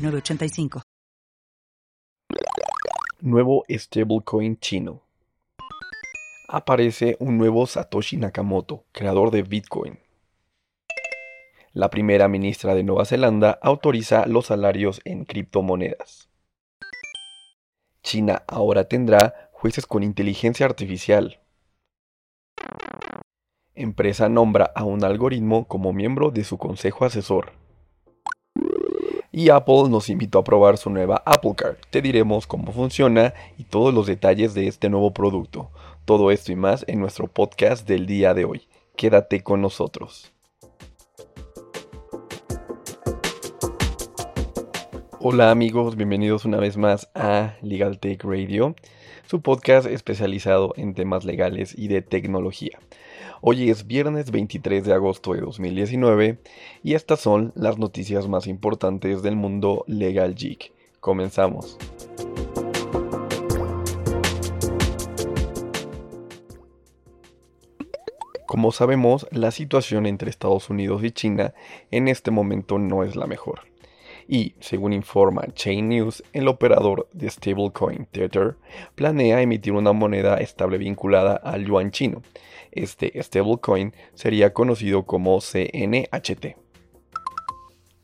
906985. Nuevo stablecoin chino. Aparece un nuevo Satoshi Nakamoto, creador de Bitcoin. La primera ministra de Nueva Zelanda autoriza los salarios en criptomonedas. China ahora tendrá jueces con inteligencia artificial. Empresa nombra a un algoritmo como miembro de su consejo asesor. Y Apple nos invitó a probar su nueva Apple Card. Te diremos cómo funciona y todos los detalles de este nuevo producto. Todo esto y más en nuestro podcast del día de hoy. Quédate con nosotros. Hola amigos, bienvenidos una vez más a Legal Tech Radio, su podcast especializado en temas legales y de tecnología. Hoy es viernes 23 de agosto de 2019 y estas son las noticias más importantes del mundo legal geek. Comenzamos. Como sabemos, la situación entre Estados Unidos y China en este momento no es la mejor y, según informa Chain News, el operador de stablecoin Tether planea emitir una moneda estable vinculada al yuan chino. Este stablecoin sería conocido como CNHT.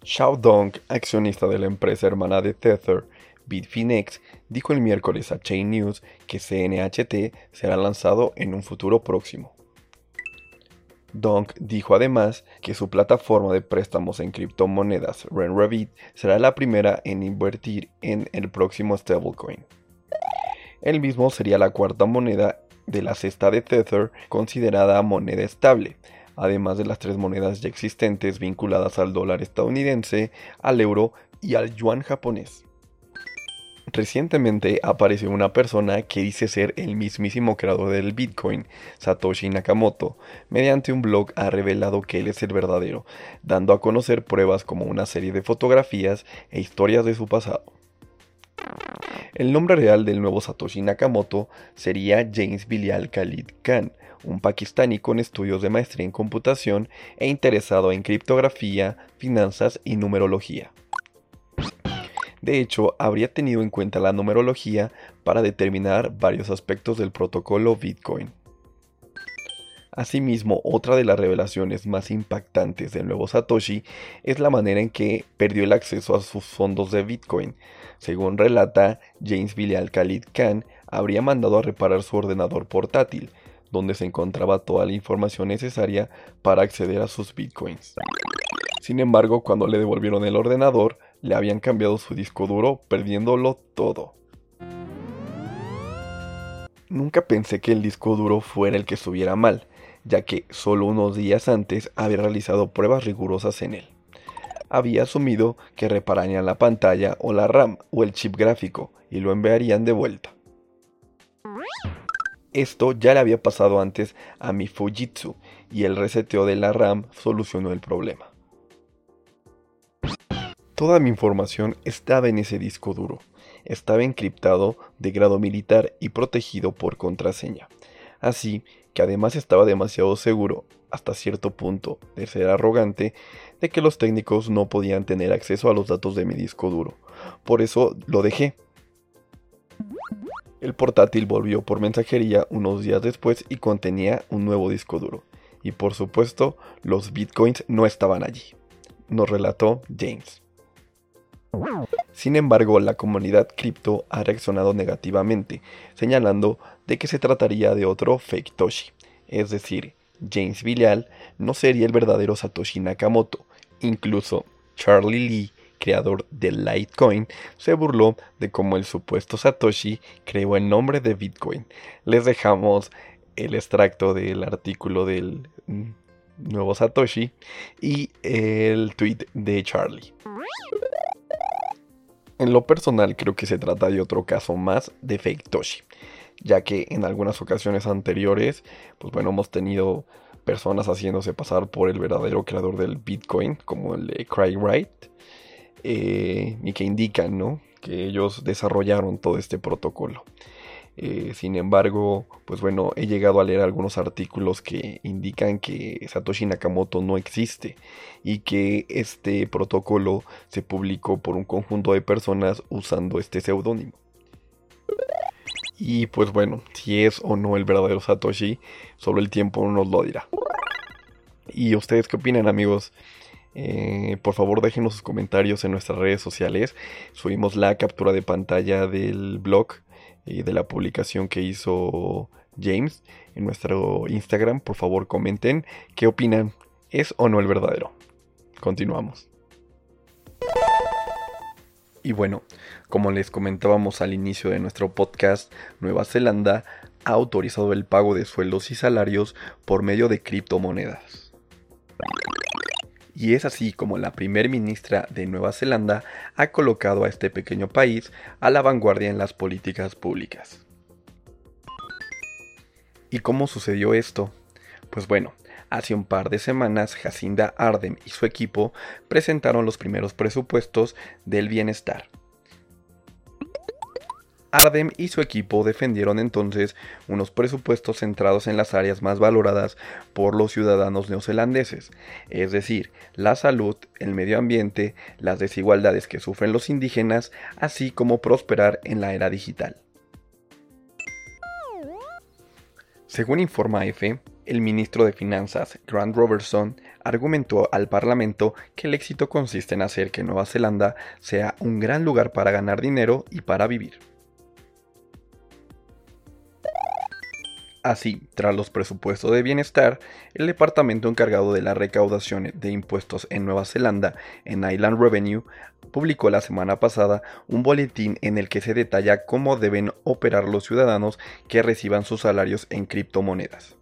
Xiao Dong, accionista de la empresa hermana de Tether, Bitfinex, dijo el miércoles a Chain News que CNHT será lanzado en un futuro próximo. Donk dijo además que su plataforma de préstamos en criptomonedas RenRevit será la primera en invertir en el próximo stablecoin. El mismo sería la cuarta moneda de la cesta de Tether considerada moneda estable, además de las tres monedas ya existentes vinculadas al dólar estadounidense, al euro y al yuan japonés. Recientemente apareció una persona que dice ser el mismísimo creador del Bitcoin, Satoshi Nakamoto. Mediante un blog ha revelado que él es el verdadero, dando a conocer pruebas como una serie de fotografías e historias de su pasado. El nombre real del nuevo Satoshi Nakamoto sería James Bilial Khalid Khan, un pakistaní con estudios de maestría en computación e interesado en criptografía, finanzas y numerología. De hecho, habría tenido en cuenta la numerología para determinar varios aspectos del protocolo Bitcoin. Asimismo, otra de las revelaciones más impactantes del nuevo Satoshi es la manera en que perdió el acceso a sus fondos de Bitcoin. Según relata James Bilial Khalid Khan, habría mandado a reparar su ordenador portátil, donde se encontraba toda la información necesaria para acceder a sus Bitcoins. Sin embargo, cuando le devolvieron el ordenador, le habían cambiado su disco duro, perdiéndolo todo. Nunca pensé que el disco duro fuera el que estuviera mal, ya que solo unos días antes había realizado pruebas rigurosas en él. Había asumido que repararían la pantalla o la RAM o el chip gráfico y lo enviarían de vuelta. Esto ya le había pasado antes a mi Fujitsu y el reseteo de la RAM solucionó el problema. Toda mi información estaba en ese disco duro. Estaba encriptado de grado militar y protegido por contraseña. Así que además estaba demasiado seguro, hasta cierto punto, de ser arrogante, de que los técnicos no podían tener acceso a los datos de mi disco duro. Por eso lo dejé. El portátil volvió por mensajería unos días después y contenía un nuevo disco duro. Y por supuesto, los bitcoins no estaban allí. Nos relató James. Sin embargo, la comunidad cripto ha reaccionado negativamente, señalando de que se trataría de otro fake Toshi, es decir, James Bilial no sería el verdadero Satoshi Nakamoto. Incluso Charlie Lee, creador de Litecoin, se burló de cómo el supuesto Satoshi creó el nombre de Bitcoin. Les dejamos el extracto del artículo del mm, nuevo Satoshi y el tweet de Charlie. En lo personal creo que se trata de otro caso más de fake Toshi, ya que en algunas ocasiones anteriores, pues bueno, hemos tenido personas haciéndose pasar por el verdadero creador del Bitcoin, como el de CryWright, eh, y que indican, ¿no? Que ellos desarrollaron todo este protocolo. Eh, sin embargo, pues bueno, he llegado a leer algunos artículos que indican que Satoshi Nakamoto no existe y que este protocolo se publicó por un conjunto de personas usando este seudónimo. Y pues bueno, si es o no el verdadero Satoshi, solo el tiempo nos lo dirá. ¿Y ustedes qué opinan amigos? Eh, por favor déjenos sus comentarios en nuestras redes sociales. Subimos la captura de pantalla del blog y de la publicación que hizo James en nuestro Instagram. Por favor, comenten qué opinan. ¿Es o no el verdadero? Continuamos. Y bueno, como les comentábamos al inicio de nuestro podcast, Nueva Zelanda ha autorizado el pago de sueldos y salarios por medio de criptomonedas y es así como la primer ministra de Nueva Zelanda ha colocado a este pequeño país a la vanguardia en las políticas públicas. ¿Y cómo sucedió esto? Pues bueno, hace un par de semanas Jacinda Ardern y su equipo presentaron los primeros presupuestos del bienestar, Ardem y su equipo defendieron entonces unos presupuestos centrados en las áreas más valoradas por los ciudadanos neozelandeses, es decir, la salud, el medio ambiente, las desigualdades que sufren los indígenas, así como prosperar en la era digital. Según informa EFE, el ministro de Finanzas, Grant Robertson, argumentó al Parlamento que el éxito consiste en hacer que Nueva Zelanda sea un gran lugar para ganar dinero y para vivir. Así, tras los presupuestos de bienestar, el departamento encargado de la recaudación de impuestos en Nueva Zelanda, en Island Revenue, publicó la semana pasada un boletín en el que se detalla cómo deben operar los ciudadanos que reciban sus salarios en criptomonedas.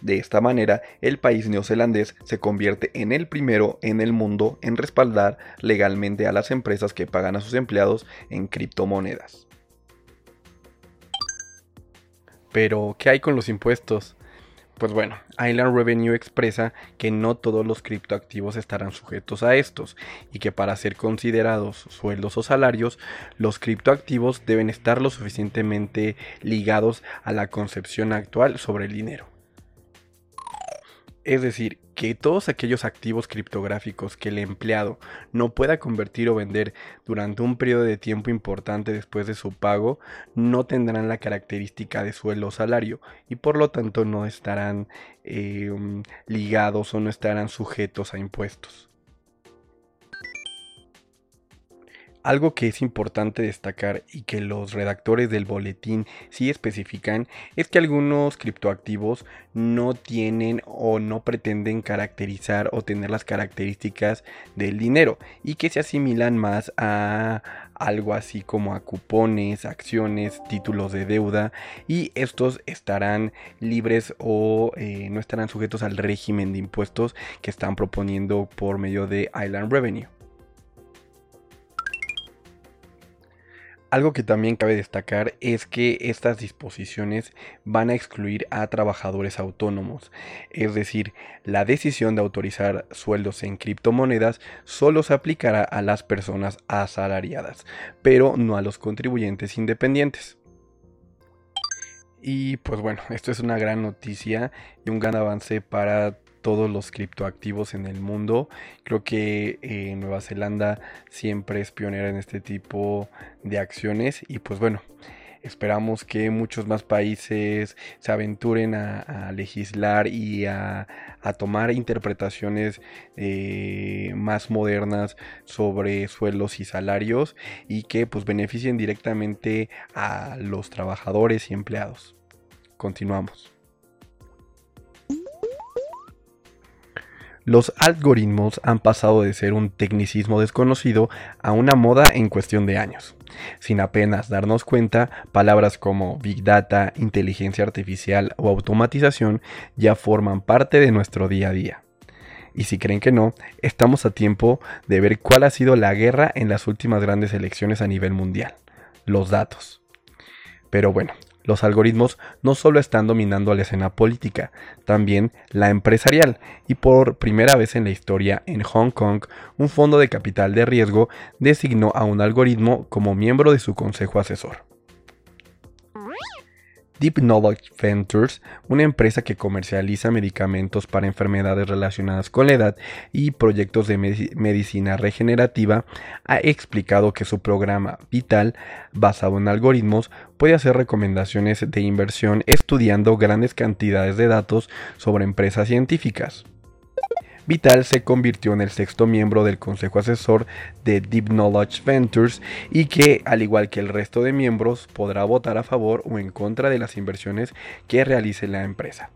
De esta manera, el país neozelandés se convierte en el primero en el mundo en respaldar legalmente a las empresas que pagan a sus empleados en criptomonedas. Pero, ¿qué hay con los impuestos? Pues bueno, Island Revenue expresa que no todos los criptoactivos estarán sujetos a estos y que para ser considerados sueldos o salarios, los criptoactivos deben estar lo suficientemente ligados a la concepción actual sobre el dinero. Es decir, que todos aquellos activos criptográficos que el empleado no pueda convertir o vender durante un periodo de tiempo importante después de su pago no tendrán la característica de sueldo o salario y por lo tanto no estarán eh, ligados o no estarán sujetos a impuestos. Algo que es importante destacar y que los redactores del boletín sí especifican es que algunos criptoactivos no tienen o no pretenden caracterizar o tener las características del dinero y que se asimilan más a algo así como a cupones, acciones, títulos de deuda y estos estarán libres o eh, no estarán sujetos al régimen de impuestos que están proponiendo por medio de Island Revenue. Algo que también cabe destacar es que estas disposiciones van a excluir a trabajadores autónomos, es decir, la decisión de autorizar sueldos en criptomonedas solo se aplicará a las personas asalariadas, pero no a los contribuyentes independientes. Y pues bueno, esto es una gran noticia y un gran avance para todos los criptoactivos en el mundo. Creo que eh, Nueva Zelanda siempre es pionera en este tipo de acciones y pues bueno. Esperamos que muchos más países se aventuren a, legislar y a, tomar interpretaciones eh, más modernas sobre sueldos y salarios y que pues beneficien directamente a los trabajadores y empleados. Continuamos. Los algoritmos han pasado de ser un tecnicismo desconocido a una moda en cuestión de años. Sin apenas darnos cuenta, palabras como Big Data, inteligencia artificial o automatización ya forman parte de nuestro día a día. Y si creen que no, estamos a tiempo de ver cuál ha sido la guerra en las últimas grandes elecciones a nivel mundial. Los datos. Pero bueno, los algoritmos no solo están dominando la escena política, también la empresarial, y por primera vez en la historia en Hong Kong, un fondo de capital de riesgo designó a un algoritmo como miembro de su consejo asesor. Deep Knowledge Ventures, una empresa que comercializa medicamentos para enfermedades relacionadas con la edad y proyectos de medicina regenerativa, ha explicado que su programa Vital, basado en algoritmos, puede hacer recomendaciones de inversión estudiando grandes cantidades de datos sobre empresas científicas. Vital se convirtió en el sexto miembro del consejo asesor de Deep Knowledge Ventures y que, al igual que el resto de miembros, podrá votar a favor o en contra de las inversiones que realice la empresa.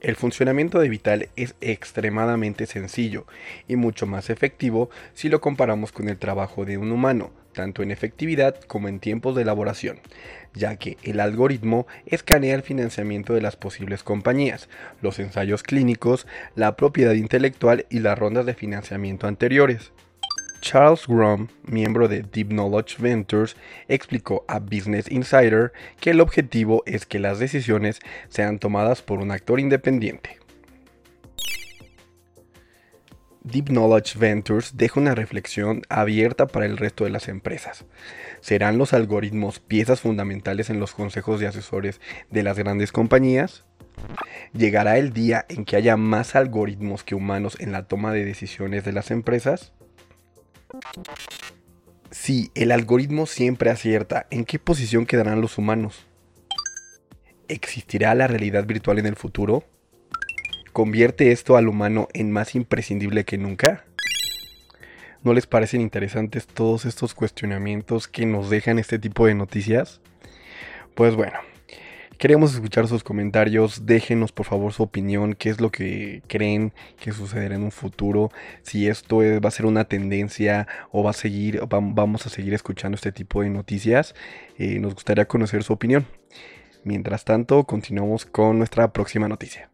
El funcionamiento de Vital es extremadamente sencillo y mucho más efectivo si lo comparamos con el trabajo de un humano, tanto en efectividad como en tiempos de elaboración, ya que el algoritmo escanea el financiamiento de las posibles compañías, los ensayos clínicos, la propiedad intelectual y las rondas de financiamiento anteriores. Charles Grom, miembro de Deep Knowledge Ventures, explicó a Business Insider que el objetivo es que las decisiones sean tomadas por un actor independiente. Deep Knowledge Ventures deja una reflexión abierta para el resto de las empresas. ¿Serán los algoritmos piezas fundamentales en los consejos de asesores de las grandes compañías? ¿Llegará el día en que haya más algoritmos que humanos en la toma de decisiones de las empresas? Si el algoritmo siempre acierta, ¿en qué posición quedarán los humanos? ¿Existirá la realidad virtual en el futuro? ¿Convierte esto al humano en más imprescindible que nunca? ¿No les parecen interesantes todos estos cuestionamientos que nos dejan este tipo de noticias? Pues bueno, Queremos escuchar sus comentarios, déjenos por favor su opinión, qué es lo que creen que sucederá en un futuro, si esto va a ser una tendencia o va a seguir, vamos a seguir escuchando este tipo de noticias, eh, nos gustaría conocer su opinión. Mientras tanto, continuamos con nuestra próxima noticia.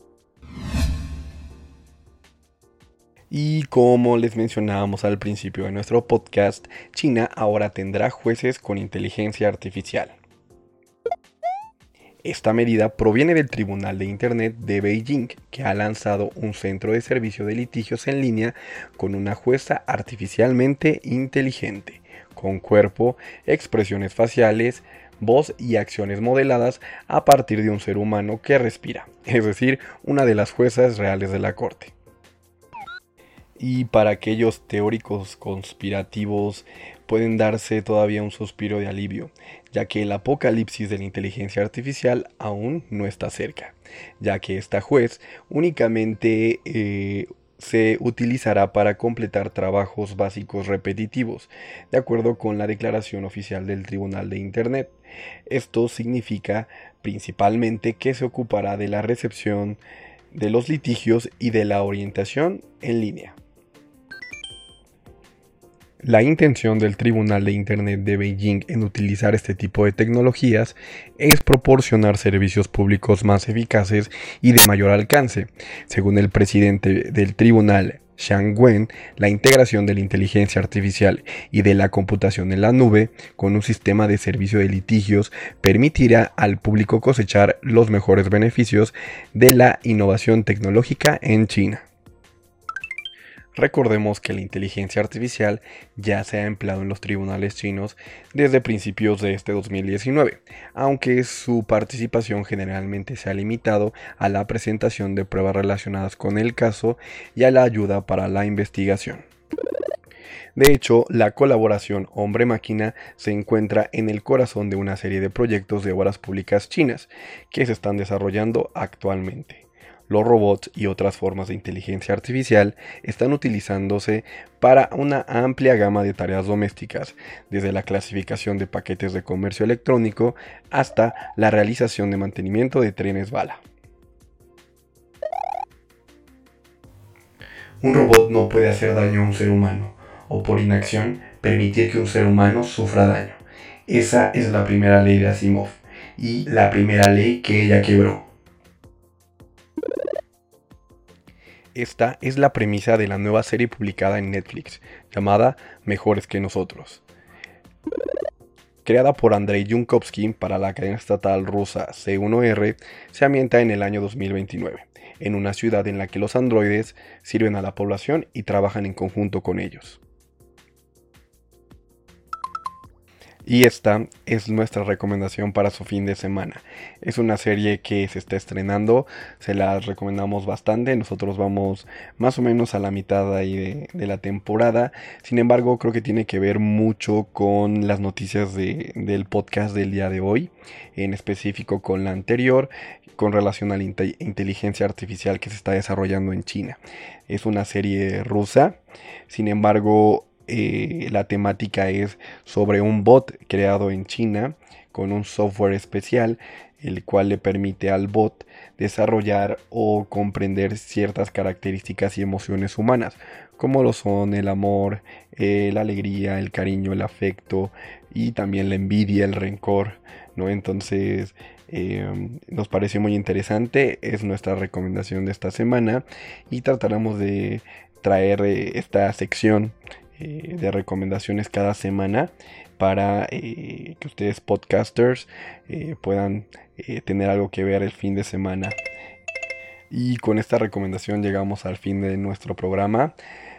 Y como les mencionábamos al principio de nuestro podcast, China ahora tendrá jueces con inteligencia artificial. Esta medida proviene del Tribunal de Internet de Beijing, que ha lanzado un centro de servicio de litigios en línea con una jueza artificialmente inteligente, con cuerpo, expresiones faciales, voz y acciones modeladas a partir de un ser humano que respira, es decir, una de las juezas reales de la Corte. Y para aquellos teóricos conspirativos pueden darse todavía un suspiro de alivio, ya que el apocalipsis de la inteligencia artificial aún no está cerca, ya que esta juez únicamente eh, se utilizará para completar trabajos básicos repetitivos, de acuerdo con la declaración oficial del Tribunal de Internet. Esto significa principalmente que se ocupará de la recepción de los litigios y de la orientación en línea. La intención del Tribunal de Internet de Beijing en utilizar este tipo de tecnologías es proporcionar servicios públicos más eficaces y de mayor alcance. Según el presidente del tribunal, Xiang Wen, la integración de la inteligencia artificial y de la computación en la nube con un sistema de servicio de litigios permitirá al público cosechar los mejores beneficios de la innovación tecnológica en China. Recordemos que la inteligencia artificial ya se ha empleado en los tribunales chinos desde principios de este 2019, aunque su participación generalmente se ha limitado a la presentación de pruebas relacionadas con el caso y a la ayuda para la investigación. De hecho, la colaboración hombre-máquina se encuentra en el corazón de una serie de proyectos de obras públicas chinas que se están desarrollando actualmente los robots y otras formas de inteligencia artificial están utilizándose para una amplia gama de tareas domésticas, desde la clasificación de paquetes de comercio electrónico hasta la realización de mantenimiento de trenes bala. Un robot no puede hacer daño a un ser humano, o por inacción permitir que un ser humano sufra daño. Esa es la primera ley de Asimov, y la primera ley que ella quebró. Esta es la premisa de la nueva serie publicada en Netflix, llamada Mejores que nosotros. Creada por Andrei Yunkovsky para la cadena estatal rusa C1R, se ambienta en el año 2029, en una ciudad en la que los androides sirven a la población y trabajan en conjunto con ellos. Y esta es nuestra recomendación para su fin de semana. Es una serie que se está estrenando, se la recomendamos bastante. Nosotros vamos más o menos a la mitad ahí de, la temporada. Sin embargo, creo que tiene que ver mucho con las noticias del podcast del día de hoy, en específico con la anterior, con relación a la inteligencia artificial que se está desarrollando en China. Es una serie rusa, sin embargo, eh, la temática es sobre un bot creado en China con un software especial el cual le permite al bot desarrollar o comprender ciertas características y emociones humanas, como lo son el amor, eh, la alegría, el cariño, el afecto y también la envidia, el rencor, ¿no? Entonces em, nos parece muy interesante, es nuestra recomendación de esta semana y trataremos de traer eh, esta sección eh, de recomendaciones cada semana para eh, que ustedes podcasters eh, puedan tener algo que ver el fin de semana. Y con esta recomendación llegamos al fin de nuestro programa.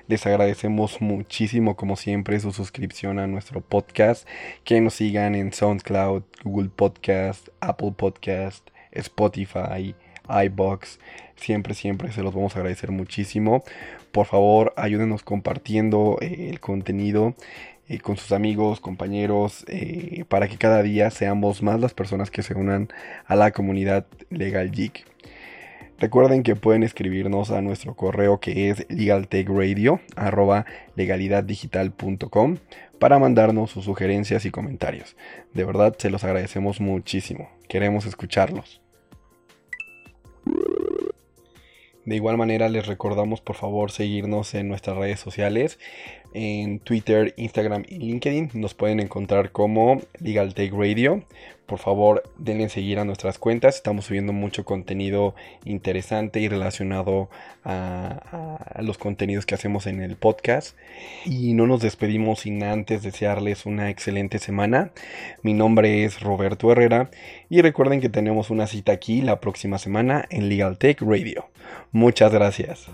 Les agradecemos muchísimo, como siempre, su suscripción a nuestro podcast. Que nos sigan en SoundCloud, Google Podcast, Apple Podcast, Spotify, iBox. Siempre, siempre se los vamos a agradecer muchísimo. Por favor, ayúdenos compartiendo eh, el contenido eh, con sus amigos, compañeros, eh, para que cada día seamos más las personas que se unan a la comunidad Legal Geek. Recuerden que pueden escribirnos a nuestro correo que es legaltechradio.com para mandarnos sus sugerencias y comentarios. De verdad se los agradecemos muchísimo. Queremos escucharlos. De igual manera les recordamos por favor seguirnos en nuestras redes sociales, en Twitter, Instagram y LinkedIn. Nos pueden encontrar como Legal Take Radio. Por favor denle seguir a nuestras cuentas. Estamos subiendo mucho contenido interesante y relacionado a, a los contenidos que hacemos en el podcast. Y no nos despedimos sin antes desearles una excelente semana. Mi nombre es Roberto Herrera y recuerden que tenemos una cita aquí la próxima semana en Legal Tech Radio. Muchas gracias.